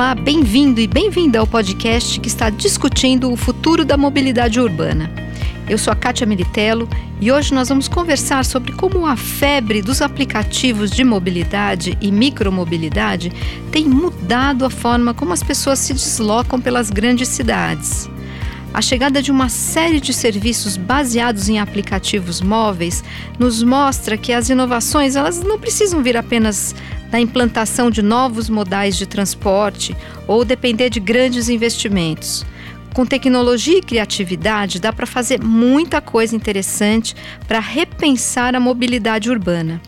Olá, bem-vindo e bem-vinda ao podcast que está discutindo o futuro da mobilidade urbana. Eu sou a Kátia Militello e hoje nós vamos conversar sobre como a febre dos aplicativos de mobilidade e micromobilidade tem mudado a forma como as pessoas se deslocam pelas grandes cidades. A chegada de uma série de serviços baseados em aplicativos móveis nos mostra que as inovações elas não precisam vir apenas da implantação de novos modais de transporte ou depender de grandes investimentos. Com tecnologia e criatividade, dá para fazer muita coisa interessante para repensar a mobilidade urbana.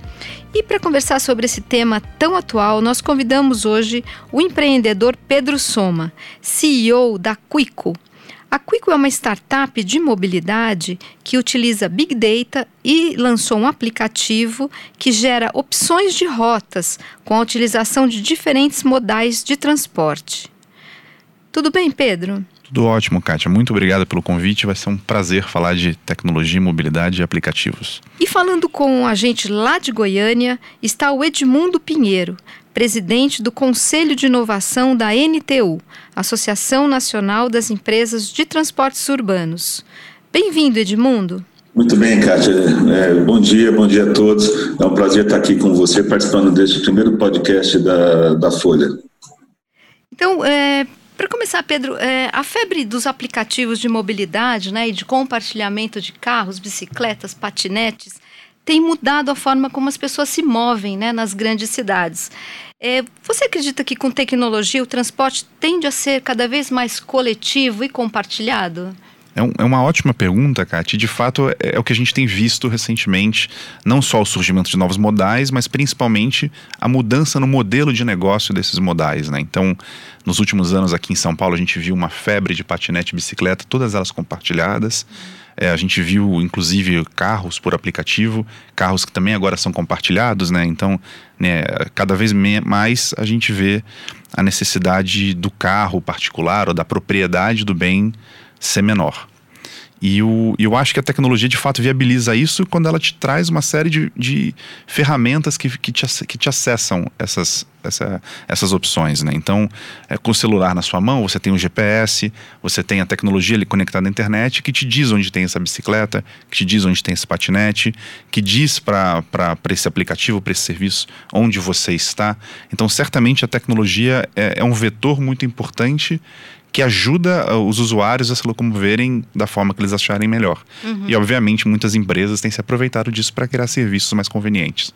E para conversar sobre esse tema tão atual, nós convidamos hoje o empreendedor Pedro Soma, CEO da Quico, a Quico é uma startup de mobilidade que utiliza Big Data e lançou um aplicativo que gera opções de rotas com a utilização de diferentes modais de transporte. Tudo bem, Pedro? Tudo ótimo, Kátia. Muito obrigado pelo convite. Vai ser um prazer falar de tecnologia, mobilidade e aplicativos. E falando com a gente lá de Goiânia, está o Edmundo Pinheiro, presidente do Conselho de Inovação da NTU, Associação Nacional das Empresas de Transportes Urbanos. Bem-vindo, Edmundo. Muito bem, Kátia. É, bom dia, bom dia a todos. É um prazer estar aqui com você, participando deste primeiro podcast da, da Folha. Então, é, para começar, Pedro, é, a febre dos aplicativos de mobilidade né, e de compartilhamento de carros, bicicletas, patinetes tem mudado a forma como as pessoas se movem né, nas grandes cidades. É, você acredita que com tecnologia o transporte tende a ser cada vez mais coletivo e compartilhado? É, um, é, uma ótima pergunta, Kate. De fato, é, é, o que a gente tem visto recentemente, não só o surgimento de novos modais, mas principalmente a mudança no modelo de negócio desses modais. Né? Então, nos últimos anos aqui em São Paulo, a gente viu uma febre de patinete e bicicleta, todas elas compartilhadas. É, a gente viu, inclusive, carros por aplicativo, carros que também agora são compartilhados, né? Então, né, cada vez mais a gente vê a necessidade do carro particular ou da propriedade do bem ser menor. E o, eu acho que a tecnologia de fato viabiliza isso quando ela te traz uma série de, de ferramentas que, que, te, que te acessam essas, essa, essas opções. Né? Então, é, com o celular na sua mão, você tem o GPS, você tem a tecnologia ali conectada à internet que te diz onde tem essa bicicleta, que te diz onde tem esse patinete, que diz para esse aplicativo, para esse serviço, onde você está. Então, certamente a tecnologia é, é um vetor muito importante que ajuda uh, os usuários a se locomoverem da forma que eles acharem melhor. Uhum. E, obviamente, muitas empresas têm se aproveitado disso para criar serviços mais convenientes.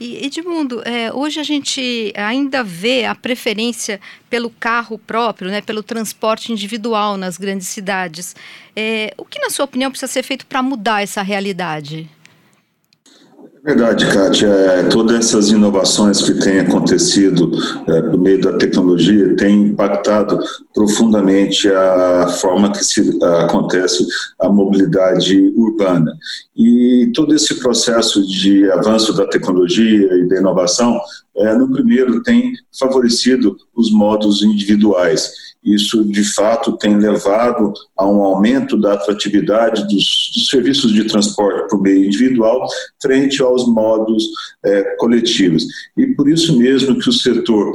E Edmundo, é, hoje a gente ainda vê a preferência pelo carro próprio, né, pelo transporte individual nas grandes cidades. É, o que, na sua opinião, precisa ser feito para mudar essa realidade? Verdade, Kátia. É, todas essas inovações que têm acontecido é, por meio da tecnologia têm impactado profundamente a forma que se acontece a mobilidade urbana. E todo esse processo de avanço da tecnologia e da inovação, é, no primeiro, tem favorecido os modos individuais isso, de fato, tem levado a um aumento da atratividade dos, dos serviços de transporte por meio individual frente aos modos é, coletivos. E por isso mesmo que o setor,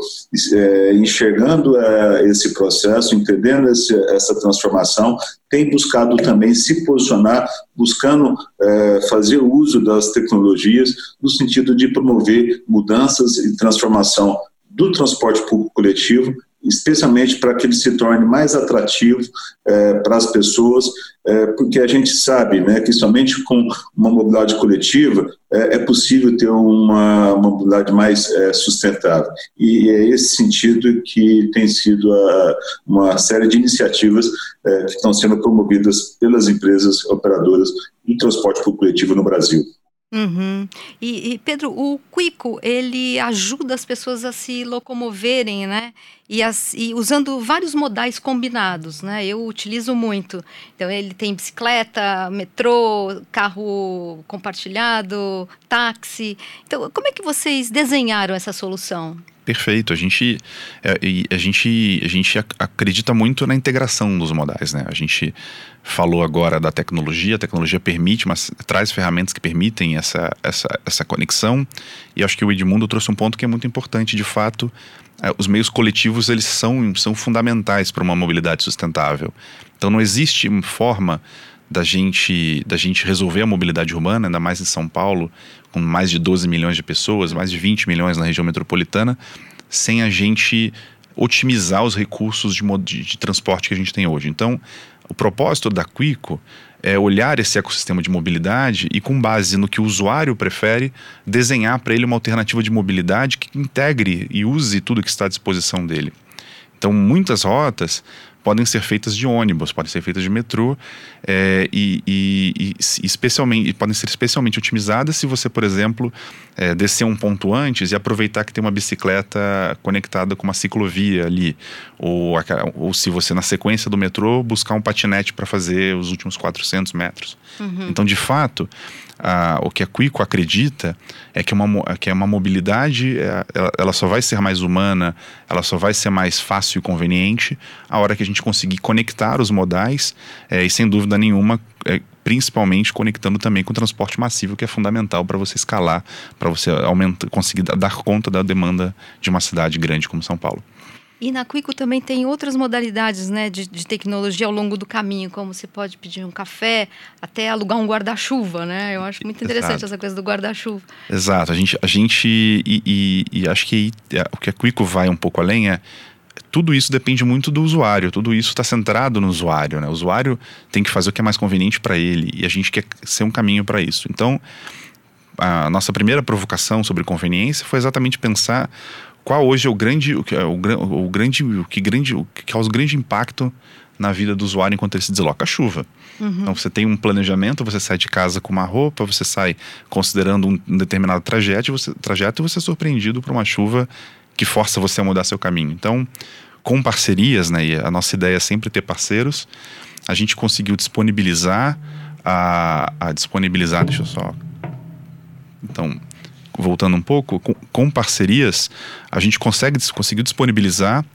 é, enxergando é, esse processo, entendendo esse, essa transformação, tem buscado também se posicionar, buscando é, fazer uso das tecnologias no sentido de promover mudanças e transformação do transporte público coletivo especialmente para que ele se torne mais atrativo é, para as pessoas, é, porque a gente sabe né, que somente com uma mobilidade coletiva é, é possível ter uma, mobilidade mais é, sustentável. E é esse sentido que tem sido a, uma série de iniciativas é, que estão sendo promovidas pelas empresas operadoras do transporte coletivo no Brasil. Uhum. E, e, Pedro, o Quico, ele ajuda as pessoas a se locomoverem, né? E, as, e, usando vários modais combinados, né? Eu utilizo muito. Então, ele tem bicicleta, metrô, carro compartilhado, táxi. Então, como é que vocês desenharam essa solução? Perfeito. A gente, é, a gente, a gente acredita muito na integração dos modais, né? A gente falou agora da tecnologia, a tecnologia permite, mas traz ferramentas que permitem essa, essa, essa conexão. E acho que o Edmundo trouxe um ponto que é muito importante, de fato, é, os meios coletivos eles são, são fundamentais para uma mobilidade sustentável. Então não existe forma da gente, da gente resolver a mobilidade urbana, ainda mais em São Paulo, com mais de 12 milhões de pessoas, mais de 20 milhões na região metropolitana, sem a gente otimizar os recursos de, de, de transporte que a gente tem hoje. Então, o propósito da Quico é olhar esse ecossistema de mobilidade e, com base no que o usuário prefere, desenhar para ele uma alternativa de mobilidade que integre e use tudo que está à disposição dele. Então, muitas rotas podem ser feitas de ônibus, podem ser feitas de metrô é, e, e, e, especialmente, podem ser especialmente otimizadas se você, por exemplo, é, descer um ponto antes e aproveitar que tem uma bicicleta conectada com uma ciclovia ali, ou, ou se você na sequência do metrô buscar um patinete para fazer os últimos 400 metros. Uhum. Então, de fato, a, o que a Quico acredita é que uma, que uma mobilidade é, ela, ela, só vai ser mais humana, ela só vai ser mais fácil e conveniente a hora que a gente conseguir conectar os modais é, e sem dúvida nenhuma é, principalmente conectando também com o transporte massivo que é fundamental para você escalar, para você aumentar, conseguir dar conta da demanda de uma cidade grande como São Paulo. E na Quico também tem outras modalidades né, de, de, tecnologia ao longo do caminho, como você pode pedir um café, até alugar um guarda-chuva, né? Eu acho muito interessante Exato. essa coisa do guarda-chuva. Exato. A gente, a gente e, e, e acho que é, o que a Quico vai um pouco além é tudo isso depende muito do usuário, tudo isso está centrado no usuário. Né? O usuário tem que fazer o que é mais conveniente para ele e a gente quer ser um caminho para isso. Então, a nossa primeira provocação sobre conveniência foi exatamente pensar qual hoje é o grande, o, o, o grande, o que grande, o que causa grande impacto na vida do usuário enquanto ele se desloca a chuva. Uhum. Então você tem um planejamento, você sai de casa com uma roupa, você sai considerando um determinado trajeto, você, trajeto e você é surpreendido por uma chuva que força você a mudar seu caminho. Então, com parcerias, né, e a nossa ideia é sempre ter parceiros, a gente conseguiu disponibilizar a, a disponibilizar, deixa eu só. Então, voltando um pouco, com, com parcerias, a gente consegue conseguiu disponibilizar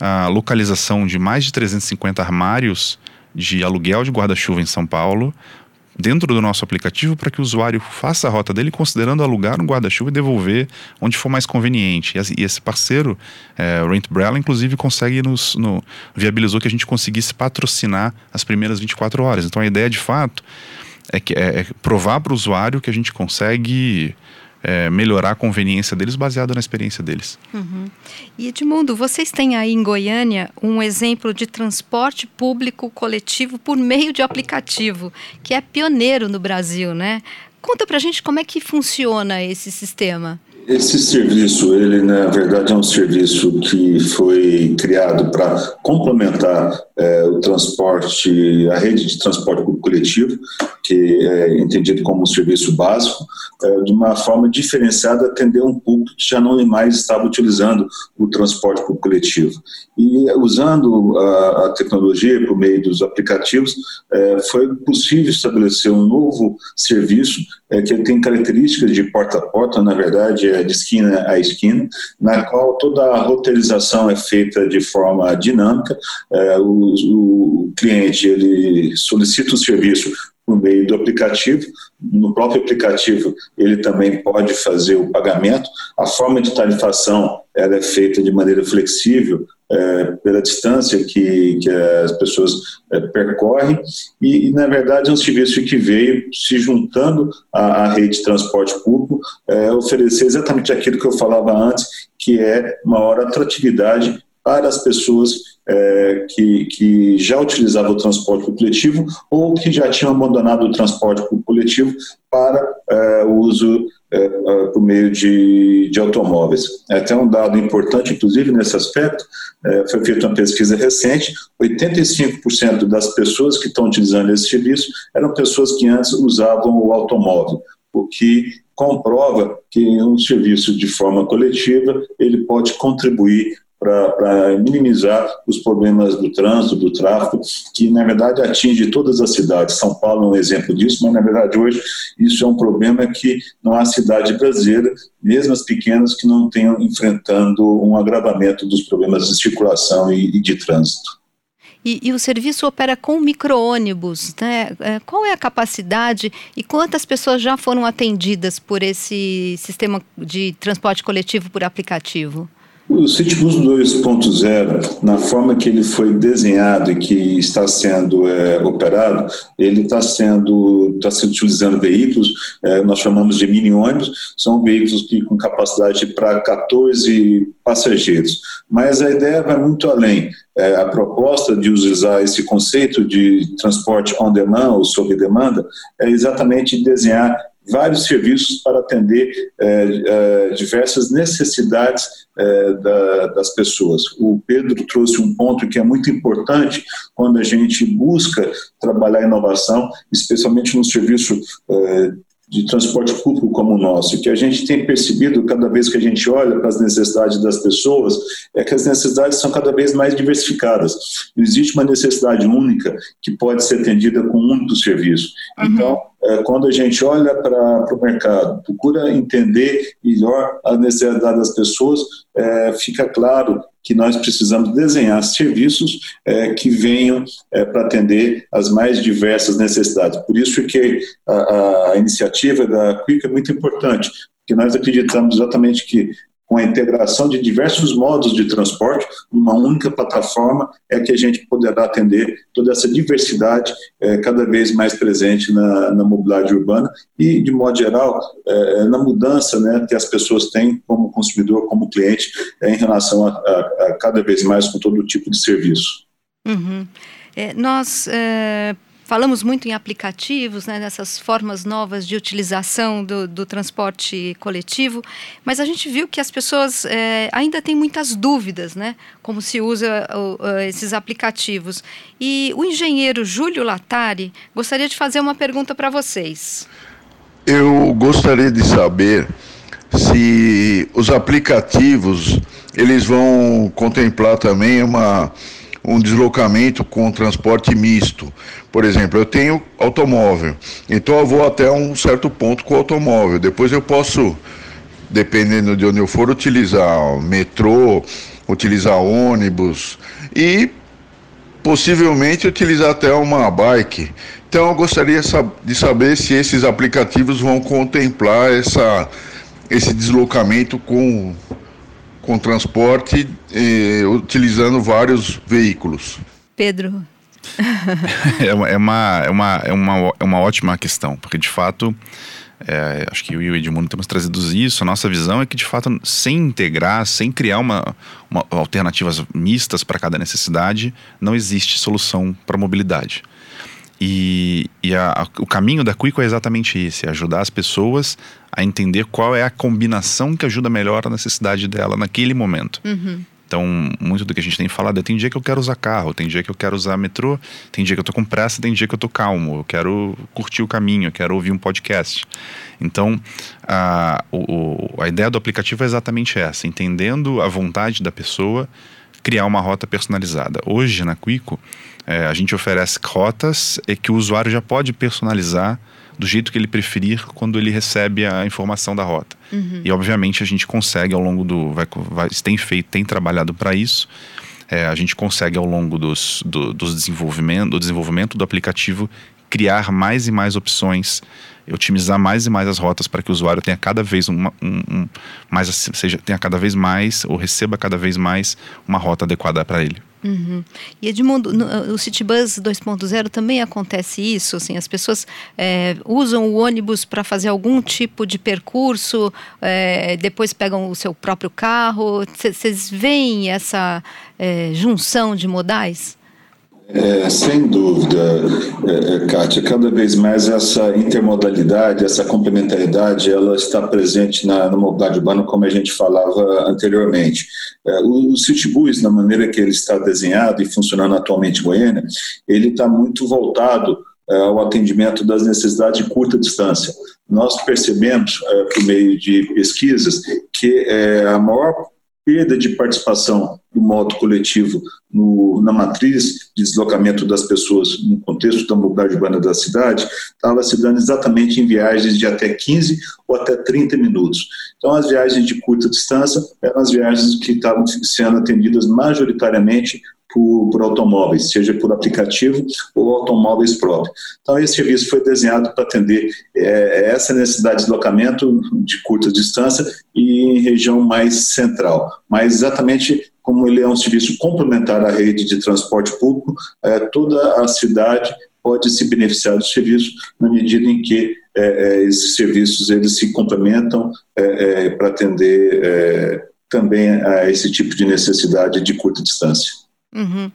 a localização de mais de 350 armários de aluguel de guarda-chuva em São Paulo, dentro do nosso aplicativo para que o usuário faça a rota dele considerando alugar um guarda-chuva e devolver onde for mais conveniente. E esse parceiro, é, Rent Umbrella, inclusive consegue nos no, viabilizou que a gente conseguisse patrocinar as primeiras 24 horas. Então a ideia de fato é, que, é, é provar para o usuário que a gente consegue é, melhorar a conveniência deles baseado na experiência deles. Uhum. E Edmundo, vocês têm aí em Goiânia um exemplo de transporte público coletivo por meio de aplicativo, que é pioneiro no Brasil, né? Conta pra gente como é que funciona esse sistema. Esse serviço, ele na verdade é um serviço que foi criado para complementar é, o transporte, a rede de transporte coletivo, que é entendido como um serviço básico, é, de uma forma diferenciada, atender um público que já não mais estava utilizando o transporte coletivo. E usando a, a tecnologia por meio dos aplicativos, é, foi possível estabelecer um novo serviço é, que tem características de porta a porta, na verdade, é de esquina a esquina, na qual toda a roteirização é feita de forma dinâmica. É, o, o cliente ele solicita o serviço por meio do aplicativo. No próprio aplicativo, ele também pode fazer o pagamento. A forma de tarifação ela é feita de maneira flexível é, pela distância que, que as pessoas é, percorrem e, e, na verdade, é um serviço que veio se juntando à, à rede de transporte público, é, oferecer exatamente aquilo que eu falava antes, que é maior atratividade para as pessoas é, que, que já utilizavam o transporte coletivo ou que já tinham abandonado o transporte coletivo para é, o uso é, é, por meio de, de automóveis. É até um dado importante, inclusive, nesse aspecto, é, foi feita uma pesquisa recente, 85% das pessoas que estão utilizando esse serviço eram pessoas que antes usavam o automóvel, o que comprova que um serviço de forma coletiva ele pode contribuir para minimizar os problemas do trânsito, do tráfego, que na verdade atinge todas as cidades. São Paulo é um exemplo disso, mas na verdade hoje isso é um problema que não há cidade brasileira, mesmo as pequenas, que não tenham enfrentando um agravamento dos problemas de circulação e, e de trânsito. E, e, o serviço opera com micro-ônibus, né? É, qual é a capacidade e quantas pessoas já foram atendidas por esse sistema de transporte coletivo por aplicativo? O Citibus 2.0, na forma que ele foi desenhado e que está sendo é, operado, ele está sendo, está sendo utilizando veículos, é, nós chamamos de mini ônibus, são veículos que com capacidade para 14 passageiros. Mas a ideia vai muito além. É, a proposta de usar esse conceito de transporte on demand ou sob demanda é exatamente desenhar vários serviços para atender é, é, diversas necessidades é, da, das pessoas. O Pedro trouxe um ponto que é muito importante quando a gente busca trabalhar inovação, especialmente no serviço de transporte público como o nosso, que a gente tem percebido cada vez que a gente olha para as necessidades das pessoas, é que as necessidades são cada vez mais diversificadas. Não existe uma necessidade única que pode ser atendida com um único serviço. Uhum. Então, quando a gente olha para o mercado, procura entender melhor a necessidade das pessoas, é, fica claro que nós precisamos desenhar serviços é, que venham é, para atender as mais diversas necessidades. Por isso que a, a iniciativa da Quick é muito importante, porque nós acreditamos exatamente que com a integração de diversos modos de transporte, numa única plataforma, é que a gente poderá atender toda essa diversidade é, cada vez mais presente na, na, mobilidade urbana e, de modo geral, é, na mudança né, que as pessoas têm como consumidor, como cliente, é, em relação a, a, a, cada vez mais com todo tipo de serviço. Uhum. É, nós é, Falamos muito em aplicativos, né, nessas formas novas de utilização do, do transporte coletivo, mas a gente viu que as pessoas é, ainda têm muitas dúvidas, né, como se usa uh, esses aplicativos. E o engenheiro Júlio Latari gostaria de fazer uma pergunta para vocês. Eu gostaria de saber se os aplicativos eles vão contemplar também uma um deslocamento com transporte misto. Por exemplo, eu tenho automóvel, então eu vou até um certo ponto com o automóvel. Depois eu posso, dependendo de onde eu for, utilizar metrô, utilizar ônibus e possivelmente utilizar até uma bike. Então eu gostaria de saber se esses aplicativos vão contemplar essa, esse deslocamento com com transporte eh, utilizando vários veículos. Pedro. é, uma, é, uma, é, uma, é, uma, é uma ótima questão, porque de fato, é, acho que eu e o Edmundo temos trazido isso. A nossa visão é que de fato, sem integrar, sem criar uma, uma alternativas mistas para cada necessidade, não existe solução para a mobilidade. E, e a, a, o caminho da Quico é exatamente esse: é ajudar as pessoas a entender qual é a combinação que ajuda melhor a necessidade dela naquele momento. Uhum. Então, muito do que a gente tem falado é: tem dia que eu quero usar carro, tem dia que eu quero usar metrô, tem dia que eu tô com pressa, tem dia que eu tô calmo, eu quero curtir o caminho, eu quero ouvir um podcast. Então, a, o, a ideia do aplicativo é exatamente essa: entendendo a vontade da pessoa, criar uma rota personalizada. Hoje, na Quico, é, a gente oferece rotas que o usuário já pode personalizar do jeito que ele preferir quando ele recebe a informação da rota. Uhum. E obviamente a gente consegue ao longo do. Vai, vai, tem feito, tem trabalhado para isso. É, a gente consegue ao longo dos, do, dos desenvolvimento, do desenvolvimento do aplicativo criar mais e mais opções, otimizar mais e mais as rotas para que o usuário tenha cada vez uma, um, um, mais, seja, tenha cada vez mais ou receba cada vez mais uma rota adequada para ele. Uhum. E Edmundo, no, o Citybus 2.0 também acontece isso, assim, as pessoas é, usam o ônibus para fazer algum tipo de percurso, é, depois pegam o seu próprio carro. Vocês veem essa é, junção de modais? É, sem dúvida, é, é, Kátia, cada vez mais essa intermodalidade, essa complementaridade, ela está presente na, na mobilidade urbana, como a gente falava anteriormente. É, o, o Citybus, na maneira que ele está desenhado e funcionando atualmente em Goiânia, ele está muito voltado é, ao atendimento das necessidades de curta distância. Nós percebemos, por meio de pesquisas, que a maior perda de participação do modo coletivo no, na matriz de deslocamento das pessoas no contexto da mobilidade urbana da cidade, estava se dando exatamente em viagens de até 15 ou até 30 minutos. Então, as viagens de curta distância eram as viagens que estavam sendo atendidas majoritariamente por, por, automóveis, seja por aplicativo ou automóveis próprios. Então, esse serviço foi desenhado para atender é, essa necessidade de deslocamento de curta distância e em região mais central. Mas exatamente como ele é um serviço complementar à rede de transporte público, é, toda a cidade pode se beneficiar do serviço na medida em que é, é esses serviços eles se complementam é, é, para atender também a esse tipo de necessidade de curta distância. Uhum.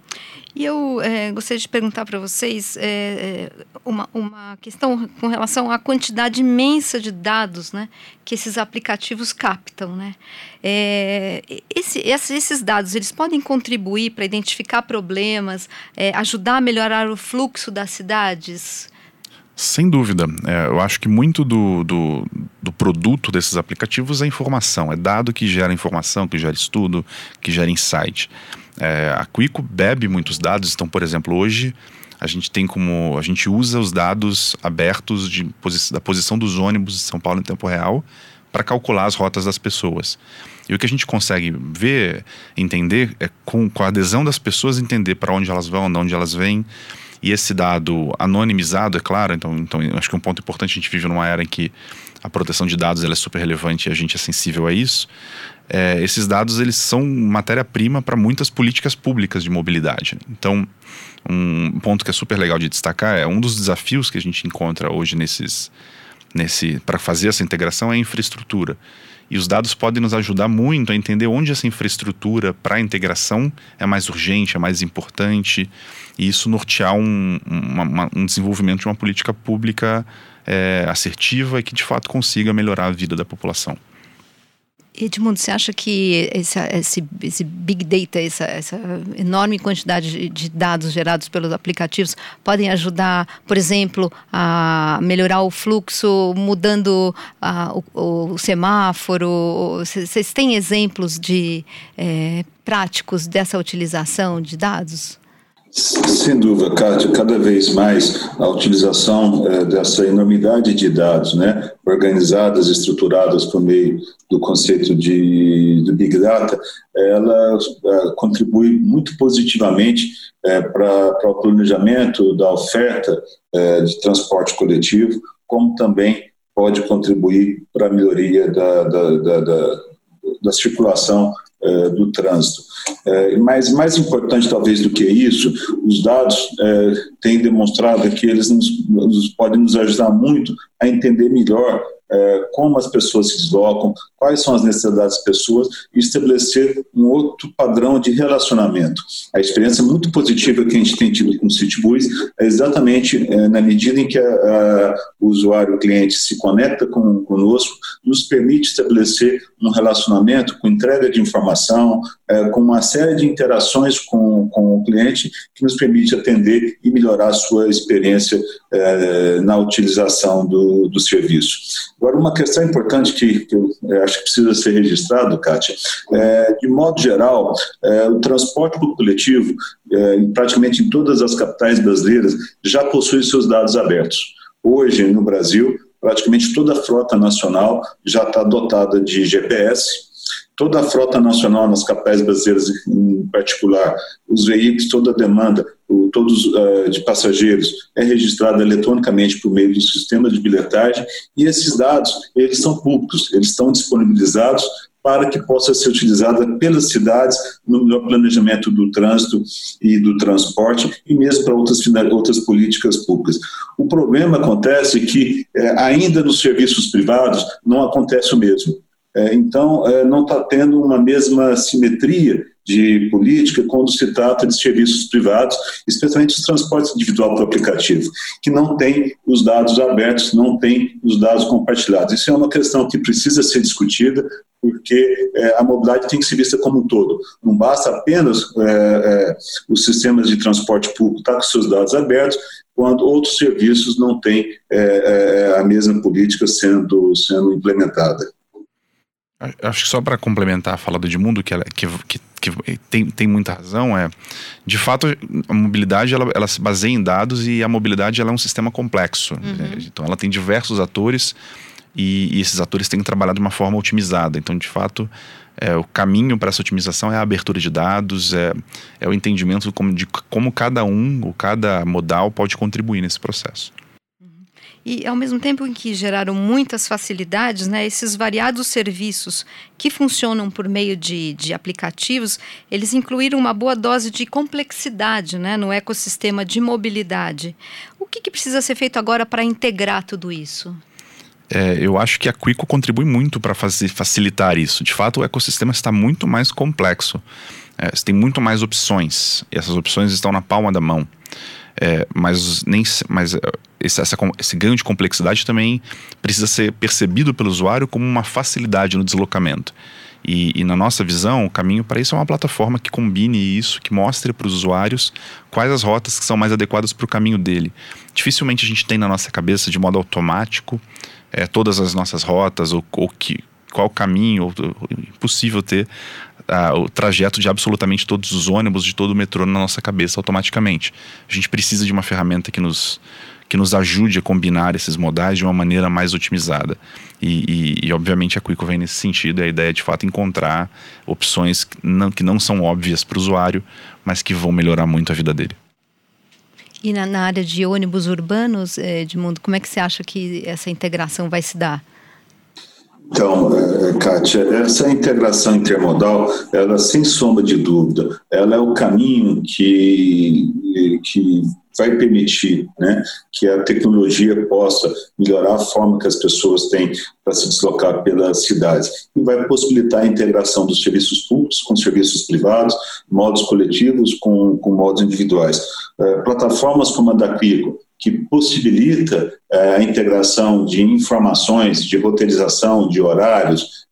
E eu é, gostaria de perguntar para vocês é, uma, uma questão com relação à quantidade imensa de dados né, que esses aplicativos captam. Né? É, esse, esses dados eles podem contribuir para identificar problemas, ajudar a melhorar o fluxo das cidades? Sem dúvida. É, eu acho que muito do, do, do, produto desses aplicativos é informação. É dado que gera informação, que gera estudo, que gera insight. É, a Quico bebe muitos dados, então, por exemplo, hoje a gente tem como. A gente usa os dados abertos de, da posição dos ônibus de São Paulo em tempo real para calcular as rotas das pessoas. E o que a gente consegue ver, entender, é com, com a adesão das pessoas, entender para onde elas vão, de onde elas vêm. E esse dado anonimizado, é claro, então, então acho que um ponto importante, a gente vive numa era em que a proteção de dados é super relevante e a gente é sensível a isso é, esses dados eles são matéria-prima para muitas políticas públicas de mobilidade. Então, um ponto que é super legal de destacar é um dos desafios que a gente encontra hoje nesses, nesse para fazer essa integração é a infraestrutura. E os dados podem nos ajudar muito a entender onde essa infraestrutura para a integração é mais urgente, é mais importante, e isso nortear um, um desenvolvimento de uma política pública é, assertiva e que de fato consiga melhorar a vida da população. Edmundo, você acha que esse, esse, esse big data, essa, essa enorme quantidade de, dados gerados pelos aplicativos podem ajudar, por exemplo, a melhorar o fluxo, mudando a, o, o, semáforo? Vocês têm exemplos de é, práticos dessa utilização de dados? Sem dúvida, Kátia, cada vez mais a utilização é, dessa enormidade de dados, né, organizadas, estruturadas por meio do conceito de, de Big Data, ela é, contribui muito positivamente é, para o planejamento da oferta é, de transporte coletivo, como também pode contribuir para a melhoria da, da, da, da, circulação do trânsito. É, mas mais importante talvez do que isso, os dados é, têm demonstrado que eles nos, podem nos ajudar muito a entender melhor é, como as pessoas se deslocam, quais são as necessidades das pessoas e estabelecer um outro padrão de relacionamento. A experiência muito positiva que a gente tem tido com o Citybus é exatamente é, na medida em que a, a, o usuário, o cliente se conecta com, conosco, nos permite estabelecer um relacionamento com entrega de informação, é, com uma série de interações com, com o cliente que nos permite atender e melhorar a sua experiência é, na utilização do, do serviço. Agora, uma questão importante que, que eu acho que precisa ser registrado, Kátia, é, de modo geral, é, o transporte coletivo, é, praticamente em todas as capitais brasileiras, já possui seus dados abertos. Hoje, no Brasil, praticamente toda a frota nacional já está dotada de GPS, toda a frota nacional nas capitais brasileiras, em particular, os veículos, toda a demanda, o, todos uh, de passageiros, é registrada eletronicamente por meio do sistema de bilhetagem e esses dados, eles são públicos, eles estão disponibilizados para que possa ser utilizada pelas cidades no melhor planejamento do trânsito e do transporte e mesmo para outras, outras políticas públicas. O problema acontece que é, ainda nos serviços privados não acontece o mesmo. É, então, é, não está tendo uma mesma simetria de política quando se trata de serviços privados, especialmente os transportes individual por aplicativo, que não tem os dados abertos, não tem os dados compartilhados. Isso é uma questão que precisa ser discutida, porque é, a mobilidade tem que ser vista como um todo. Não basta apenas é, é, os sistemas de transporte público estar com seus dados abertos, quando outros serviços não têm é, a mesma política sendo, sendo implementada. Acho que só para complementar a fala do Edmundo, que, ela, que, que, que, tem, tem muita razão, é de fato a mobilidade ela, ela se baseia em dados e a mobilidade ela é um sistema complexo. Uhum. Né? Então ela tem diversos atores e, e, esses atores têm que trabalhar de uma forma otimizada. Então, de fato, é, o caminho para essa otimização é a abertura de dados, é, é o entendimento como, de como cada um, ou cada modal pode contribuir nesse processo. E ao mesmo tempo em que geraram muitas facilidades, né, esses variados serviços que funcionam por meio de, de aplicativos, eles incluíram uma boa dose de complexidade né, no ecossistema de mobilidade. O que, que precisa ser feito agora para integrar tudo isso? É, eu acho que a Quico contribui muito para facilitar isso. De fato, o ecossistema está muito mais complexo. É, você tem muito mais opções. E essas opções estão na palma da mão. É, mas nem, mas é, esse, essa, esse ganho de complexidade também precisa ser percebido pelo usuário como uma facilidade no deslocamento. E, e na nossa visão, o caminho para isso é uma plataforma que combine isso, que mostre para os usuários quais as rotas que são mais adequadas para o caminho dele. Dificilmente a gente tem na nossa cabeça, de modo automático, é, todas as nossas rotas ou, ou que, qual caminho, impossível ter o trajeto de absolutamente todos os ônibus, de todo o metrô na nossa cabeça automaticamente. A gente precisa de uma ferramenta que nos, que nos ajude a combinar esses modais de uma maneira mais otimizada. E, e, e obviamente a Quico vem nesse sentido, é a ideia de fato encontrar opções que não, que não são óbvias para o usuário, mas que vão melhorar muito a vida dele. E na, na área de ônibus urbanos, Edmundo, como é que você acha que essa integração vai se dar? Então, é, Kátia, essa integração intermodal, ela sem sombra de dúvida, ela é o caminho que, que vai permitir né, que a tecnologia possa melhorar a forma que as pessoas têm para se deslocar pelas cidades e vai possibilitar a integração dos serviços públicos com serviços privados, modos coletivos com, com modos individuais. É, plataformas como a da Quico, que possibilita é, a integração de informações, de roteirização, de horários,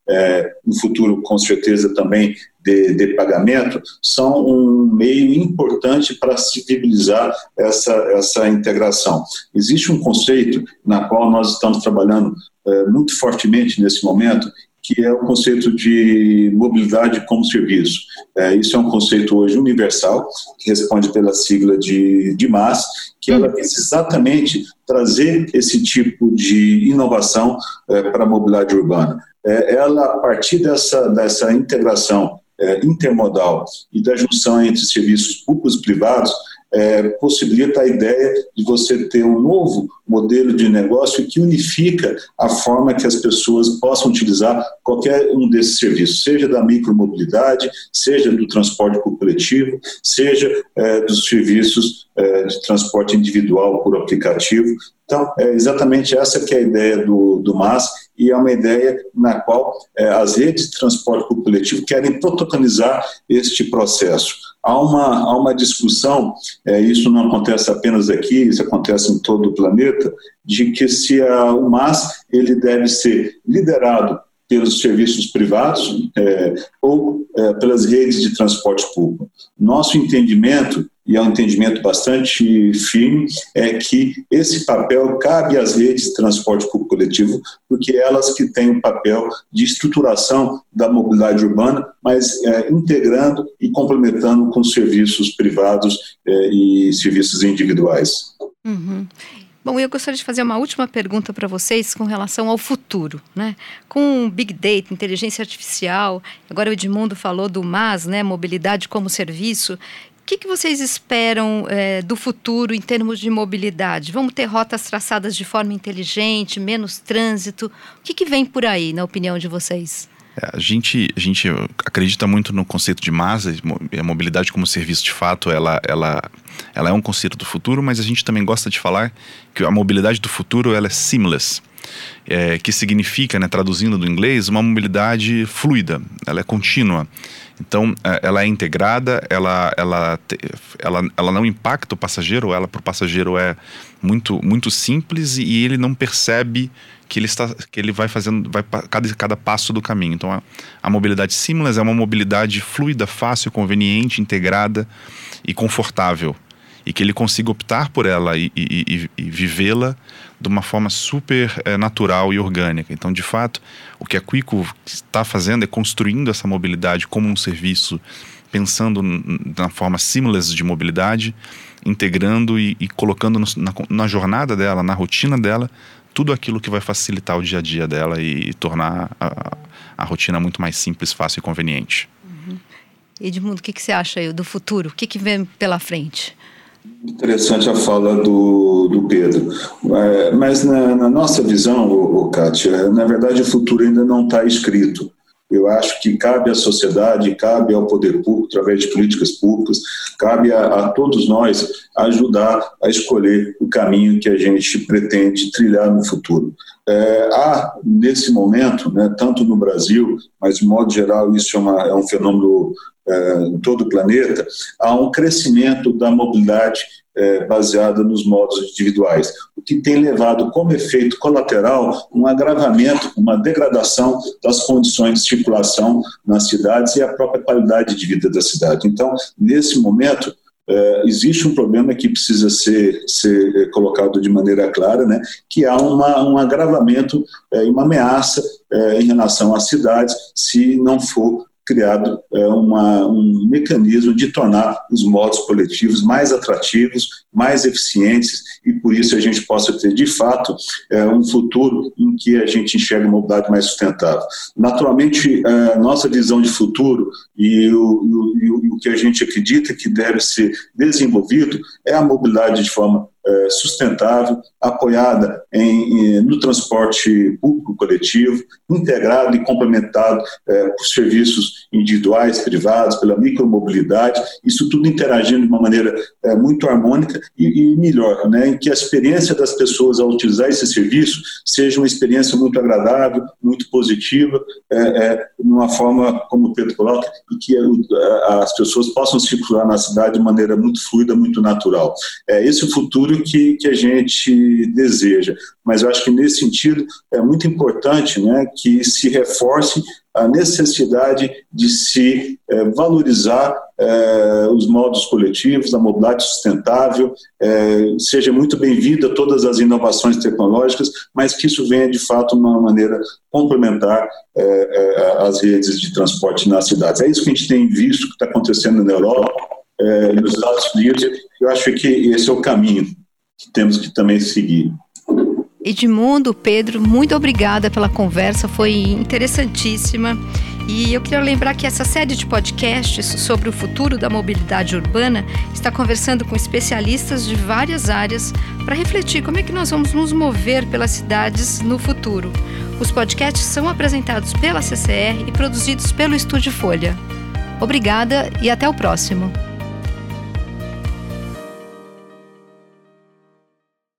no futuro, com certeza, também de, de, pagamento, são um meio importante para se viabilizar essa, essa integração. Existe um conceito na qual nós estamos trabalhando é, muito fortemente nesse momento, que é o conceito de mobilidade como serviço. É, isso é um conceito hoje universal, que responde pela sigla de, de MAS, que ela visa exatamente trazer esse tipo de inovação é, para a mobilidade urbana. É, ela, a partir dessa, dessa integração é, intermodal e da junção entre serviços públicos e privados, é, possibilita a ideia de você ter um novo modelo de negócio que unifica a forma que as pessoas possam utilizar qualquer um desses serviços, seja da micromobilidade, seja do transporte coletivo, seja é, dos serviços é, de transporte individual por aplicativo. Então, é exatamente essa que é a ideia do, do MAS e é uma ideia na qual é, as redes de transporte coletivo querem protocolizar este processo há uma, há uma discussão, é, isso não acontece apenas aqui, isso acontece em todo o planeta, de que se a, o MAS ele deve ser liderado pelos serviços privados é, ou é, pelas redes de transporte público. Nosso entendimento e é um entendimento bastante firme, é que esse papel cabe às redes de transporte público coletivo, porque é elas que têm o papel de estruturação da mobilidade urbana, mas é, integrando e complementando com serviços privados é, e serviços individuais. Uhum. Bom, eu gostaria de fazer uma última pergunta para vocês com relação ao futuro, né? Com Big Data, inteligência artificial, agora o Edmundo falou do MAS, né? Mobilidade como serviço. O que, que vocês esperam é, do futuro em termos de mobilidade? Vamos ter rotas traçadas de forma inteligente, menos trânsito? O que, que vem por aí, na opinião de vocês? É, a gente, a gente acredita muito no conceito de massa, a mobilidade como serviço de fato, ela, ela, ela é um conceito do futuro, mas a gente também gosta de falar que a mobilidade do futuro ela é seamless, é, que significa, né, traduzindo do inglês, uma mobilidade fluida, ela é contínua. Então, é, ela é integrada, ela, ela, ela, ela não impacta o passageiro, ela para o passageiro é muito, muito simples e ele não percebe que ele está que ele vai fazendo vai cada, cada passo do caminho. Então a, a mobilidade seamless é uma mobilidade fluida, fácil, conveniente, integrada e confortável. E que ele consiga optar por ela e, e, e, e vivê-la de uma forma super é, natural e orgânica. Então, de fato, o que a Quico está fazendo é construindo essa mobilidade como um serviço, pensando na forma seamless de mobilidade, integrando e, e colocando no, na, na, jornada dela, na rotina dela, tudo aquilo que vai facilitar o dia a dia dela e, tornar a, a rotina muito mais simples, fácil e conveniente. Uhum. Edmundo, o que, que você acha aí do futuro? O que, que vem pela frente? Interessante a fala do, do Pedro. É, mas na, na, nossa visão, Kátia, na verdade o futuro ainda não está escrito. Eu acho que cabe à sociedade, cabe ao poder público, através de políticas públicas, cabe a, a, todos nós ajudar a escolher o caminho que a gente pretende trilhar no futuro. É, há, nesse momento, né, tanto no Brasil, mas de modo geral isso é, uma, é um fenômeno em todo o planeta, há um crescimento da mobilidade é, baseada nos modos individuais, o que tem levado como efeito colateral um agravamento, uma degradação das condições de circulação nas cidades e a própria qualidade de vida da cidade. Então, nesse momento, é, existe um problema que precisa ser, ser colocado de maneira clara, né, que há uma, um agravamento e é, uma ameaça é, em relação às cidades se não for criado é, uma, um mecanismo de tornar os modos coletivos mais atrativos, mais eficientes e por isso a gente possa ter de fato é, um futuro em que a gente enxerga uma mobilidade mais sustentável. Naturalmente, é, nossa visão de futuro e o, e o, e o que a gente acredita que deve ser desenvolvido é a mobilidade de forma é, sustentável, apoiada em, no transporte público coletivo, integrado e complementado é, por serviços individuais, privados, pela micromobilidade, isso tudo interagindo de uma maneira é, muito harmônica e, e, melhor, né, em que a experiência das pessoas ao utilizar esse serviço seja uma experiência muito agradável, muito positiva, é, é, uma forma, como o Pedro coloca, e que as pessoas possam circular na cidade de maneira muito fluida, muito natural. É esse o futuro que, que a gente deseja. Mas eu acho que nesse sentido é muito importante né, que se reforce a necessidade de se é, valorizar é, os modos coletivos, a mobilidade sustentável, é, seja muito bem-vinda todas as inovações tecnológicas, mas que isso venha de fato de uma maneira complementar às redes de transporte nas cidades. É isso que a gente tem visto que está acontecendo na Europa, nos Estados Unidos, eu acho que esse é o caminho que temos que também seguir. Edmundo, Pedro, muito obrigada pela conversa, foi interessantíssima. E eu queria lembrar que essa série de podcasts sobre o futuro da mobilidade urbana está conversando com especialistas de várias áreas para refletir como é que nós vamos nos mover pelas cidades no futuro. Os podcasts são apresentados pela CCR e produzidos pelo Estúdio Folha. Obrigada e até o próximo.